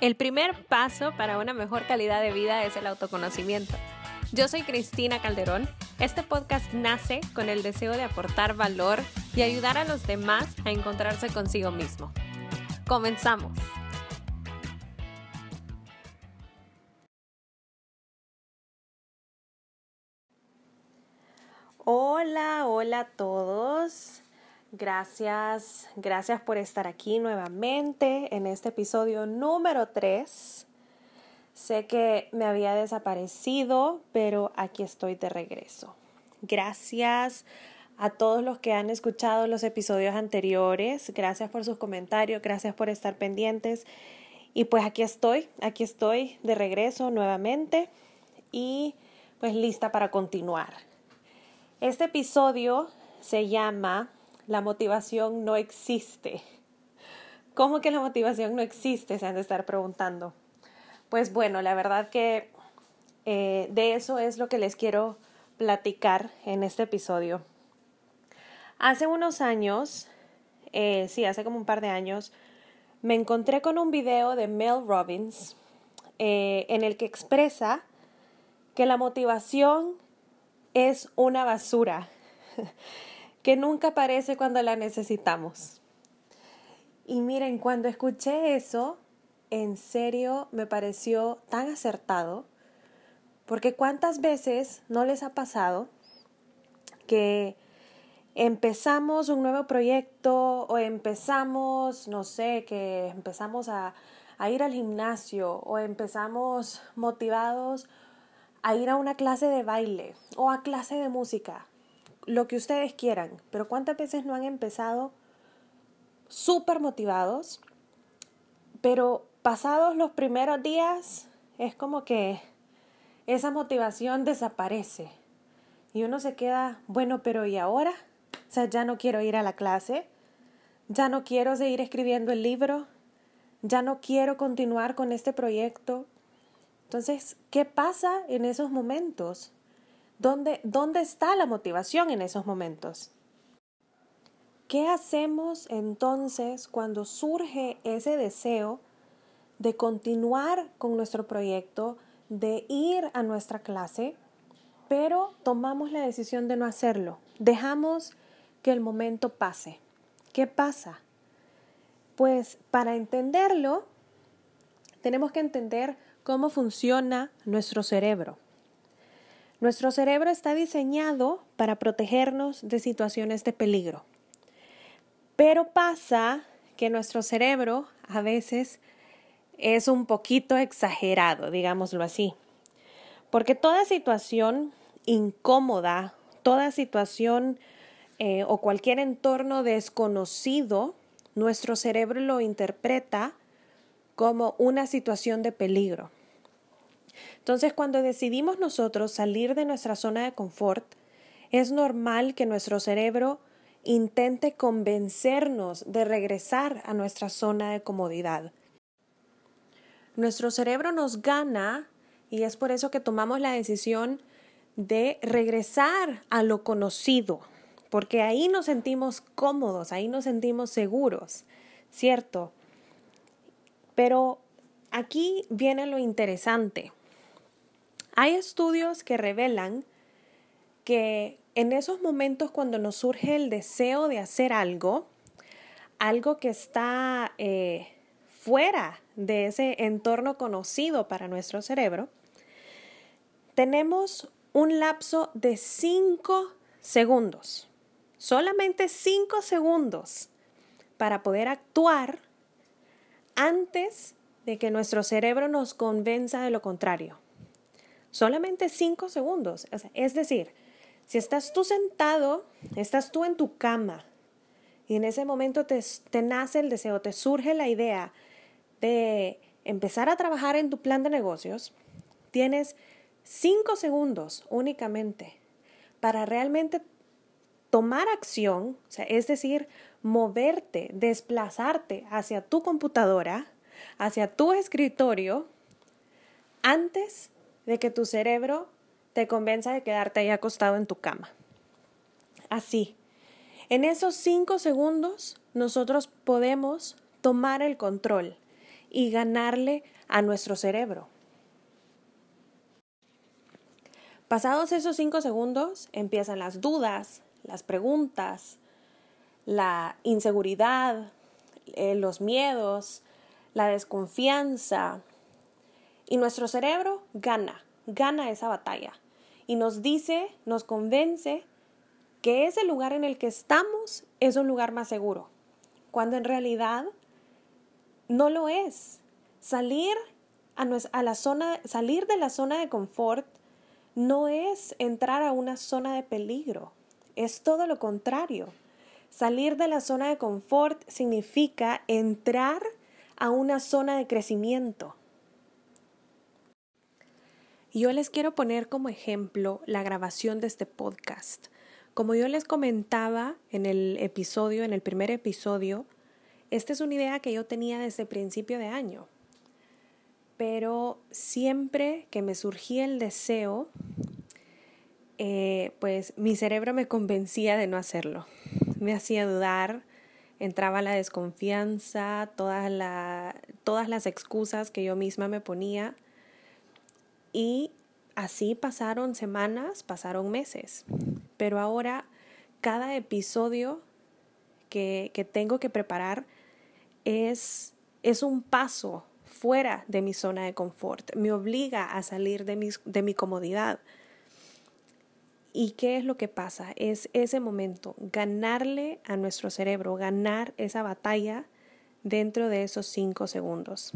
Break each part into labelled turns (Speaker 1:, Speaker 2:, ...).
Speaker 1: El primer paso para una mejor calidad de vida es el autoconocimiento. Yo soy Cristina Calderón. Este podcast nace con el deseo de aportar valor y ayudar a los demás a encontrarse consigo mismo. Comenzamos. Hola, hola a todos. Gracias, gracias por estar aquí nuevamente en este episodio número 3. Sé que me había desaparecido, pero aquí estoy de regreso. Gracias a todos los que han escuchado los episodios anteriores. Gracias por sus comentarios, gracias por estar pendientes. Y pues aquí estoy, aquí estoy de regreso nuevamente y pues lista para continuar. Este episodio se llama la motivación no existe. ¿Cómo que la motivación no existe? Se han de estar preguntando. Pues bueno, la verdad que eh, de eso es lo que les quiero platicar en este episodio. Hace unos años, eh, sí, hace como un par de años, me encontré con un video de Mel Robbins eh, en el que expresa que la motivación es una basura. que nunca aparece cuando la necesitamos. Y miren, cuando escuché eso, en serio me pareció tan acertado, porque cuántas veces no les ha pasado que empezamos un nuevo proyecto o empezamos, no sé, que empezamos a, a ir al gimnasio o empezamos motivados a ir a una clase de baile o a clase de música lo que ustedes quieran, pero ¿cuántas veces no han empezado súper motivados? Pero pasados los primeros días es como que esa motivación desaparece y uno se queda, bueno, pero ¿y ahora? O sea, ya no quiero ir a la clase, ya no quiero seguir escribiendo el libro, ya no quiero continuar con este proyecto. Entonces, ¿qué pasa en esos momentos? ¿Dónde, ¿Dónde está la motivación en esos momentos? ¿Qué hacemos entonces cuando surge ese deseo de continuar con nuestro proyecto, de ir a nuestra clase, pero tomamos la decisión de no hacerlo? Dejamos que el momento pase. ¿Qué pasa? Pues para entenderlo, tenemos que entender cómo funciona nuestro cerebro. Nuestro cerebro está diseñado para protegernos de situaciones de peligro. Pero pasa que nuestro cerebro a veces es un poquito exagerado, digámoslo así. Porque toda situación incómoda, toda situación eh, o cualquier entorno desconocido, nuestro cerebro lo interpreta como una situación de peligro. Entonces, cuando decidimos nosotros salir de nuestra zona de confort, es normal que nuestro cerebro intente convencernos de regresar a nuestra zona de comodidad. Nuestro cerebro nos gana y es por eso que tomamos la decisión de regresar a lo conocido, porque ahí nos sentimos cómodos, ahí nos sentimos seguros, ¿cierto? Pero aquí viene lo interesante. Hay estudios que revelan que en esos momentos cuando nos surge el deseo de hacer algo, algo que está eh, fuera de ese entorno conocido para nuestro cerebro, tenemos un lapso de 5 segundos, solamente 5 segundos para poder actuar antes de que nuestro cerebro nos convenza de lo contrario. Solamente cinco segundos. es decir, si estás tú sentado, estás tú en tu cama y en ese momento te, nace el deseo, te surge la idea de empezar a trabajar en tu plan de negocios, tienes cinco segundos únicamente para realmente tomar acción, es decir, moverte, desplazarte hacia tu computadora, hacia tu escritorio, antes de que tu cerebro te convenza de quedarte ahí acostado en tu cama. Así, en esos cinco segundos nosotros podemos tomar el control y ganarle a nuestro cerebro. Pasados esos cinco segundos empiezan las dudas, las preguntas, la inseguridad, eh, los miedos, la desconfianza. Y nuestro cerebro gana, gana esa batalla. Y nos dice, nos convence que ese lugar en el que estamos es un lugar más seguro, cuando en realidad no lo es. Salir a, la zona, salir de la zona de confort no es entrar a una zona de peligro, es todo lo contrario. Salir de la zona de confort significa entrar a una zona de crecimiento. Yo les quiero poner como ejemplo la grabación de este podcast. Como yo les comentaba en el episodio, en el primer episodio, esta es una idea que yo tenía desde principio de año pero siempre que me surgía el deseo, eh, pues mi cerebro me convencía de no hacerlo. Me hacía dudar, entraba la desconfianza, todas, todas las excusas que yo misma me ponía. Y así pasaron semanas, pasaron meses. Pero ahora cada episodio que, que tengo que preparar es, es un paso fuera de mi zona de confort, me obliga a salir de mi, de mi comodidad. ¿Y qué es lo que pasa? Es ese momento, ganarle a nuestro cerebro, ganar esa batalla dentro de esos cinco segundos.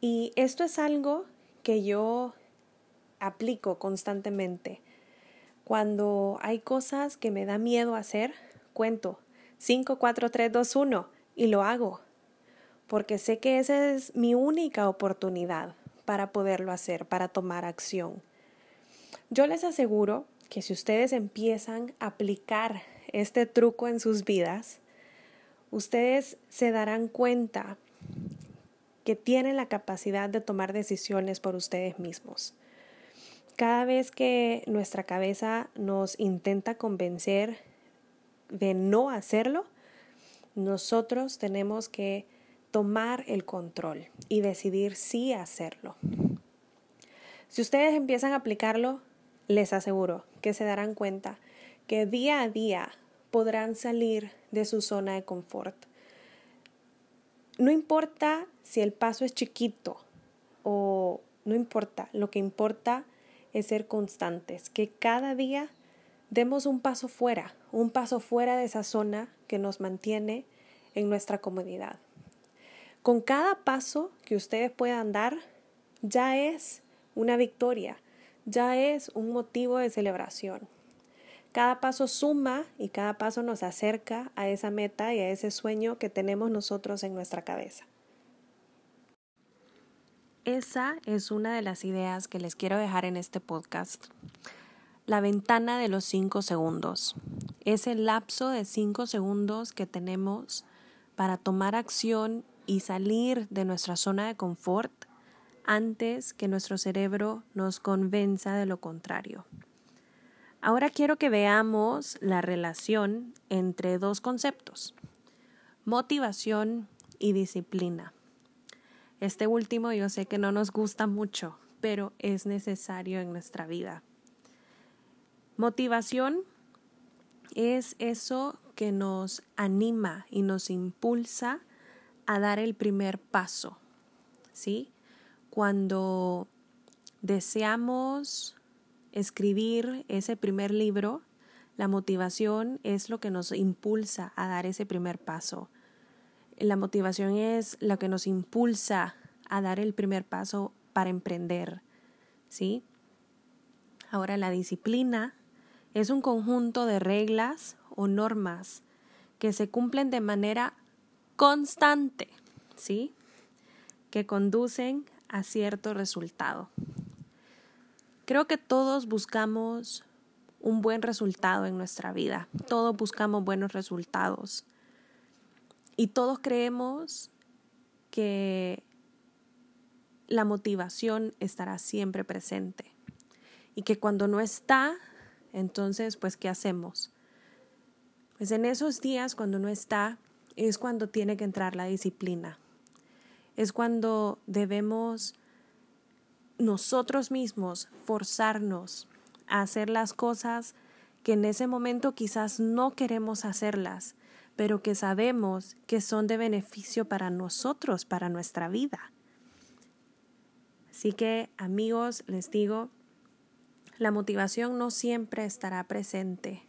Speaker 1: Y esto es algo que yo aplico constantemente. Cuando hay cosas que me da miedo hacer, cuento 5, 4, 3, 2, 1 y lo hago porque sé que esa es mi única oportunidad para poderlo hacer, para tomar acción. Yo les aseguro que si ustedes empiezan a aplicar este truco en sus vidas, ustedes se darán cuenta que tienen la capacidad de tomar decisiones por ustedes mismos. Cada vez que nuestra cabeza nos intenta convencer de no hacerlo, nosotros tenemos que tomar el control y decidir si hacerlo. Si ustedes empiezan a aplicarlo, les aseguro que se darán cuenta que día a día podrán salir de su zona de confort. No importa si el paso es chiquito o no importa, lo que importa es ser constantes, que cada día demos un paso fuera, un paso fuera de esa zona que nos mantiene en nuestra comodidad. Con cada paso que ustedes puedan dar, ya es una victoria, ya es un motivo de celebración. Cada paso suma y cada paso nos acerca a esa meta y a ese sueño que tenemos nosotros en nuestra cabeza. Esa es una de las ideas que les quiero dejar en este podcast. La ventana de los cinco segundos. Es el lapso de cinco segundos que tenemos para tomar acción y salir de nuestra zona de confort antes que nuestro cerebro nos convenza de lo contrario. Ahora quiero que veamos la relación entre dos conceptos, motivación y disciplina. Este último yo sé que no nos gusta mucho, pero es necesario en nuestra vida. Motivación es eso que nos anima y nos impulsa a dar el primer paso, ¿sí? Cuando deseamos escribir ese primer libro, la motivación es lo que nos impulsa a dar ese primer paso. La motivación es lo que nos impulsa a dar el primer paso para emprender, ¿sí? Ahora la disciplina es un conjunto de reglas o normas que se cumplen de manera constante, ¿sí? Que conducen a cierto resultado. Creo que todos buscamos un buen resultado en nuestra vida. Todos buscamos buenos resultados. Y todos creemos que la motivación estará siempre presente. Y que cuando no está, entonces, pues, ¿qué hacemos? Pues en esos días, cuando no está, es cuando tiene que entrar la disciplina. es cuando debemos nosotros mismos forzarnos a hacer las cosas que en ese momento quizás no queremos hacerlas, pero que sabemos que son de beneficio para nosotros, para nuestra vida. Así que amigos, les digo, la motivación no siempre estará presente,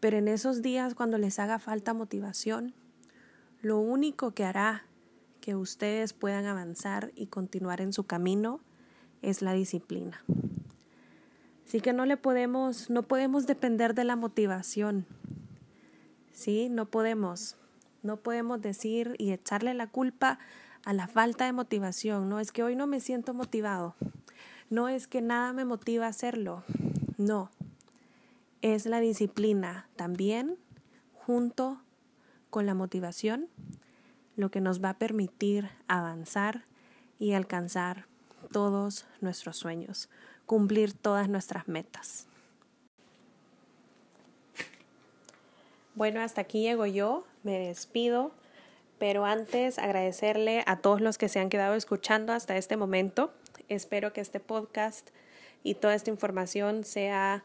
Speaker 1: pero en esos días cuando les haga falta motivación, lo único que hará que ustedes puedan avanzar y continuar en su camino es la disciplina. Así que no le podemos, no podemos depender de la motivación. ¿Sí? No podemos. No podemos decir y echarle la culpa a la falta de motivación. No es que hoy no me siento motivado. No es que nada me motiva a hacerlo. No. Es la disciplina también junto con la motivación lo que nos va a permitir avanzar y alcanzar todos nuestros sueños, cumplir todas nuestras metas. Bueno, hasta aquí llego yo, me despido, pero antes agradecerle a todos los que se han quedado escuchando hasta este momento. Espero que este podcast y toda esta información sea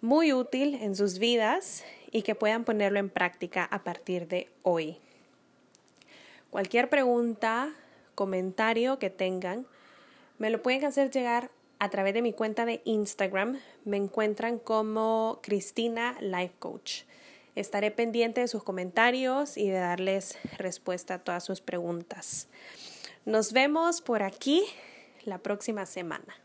Speaker 1: muy útil en sus vidas y que puedan ponerlo en práctica a partir de hoy. Cualquier pregunta, comentario que tengan, me lo pueden hacer llegar a través de mi cuenta de Instagram. Me encuentran como Cristina Life Coach. Estaré pendiente de sus comentarios y de darles respuesta a todas sus preguntas. Nos vemos por aquí la próxima semana.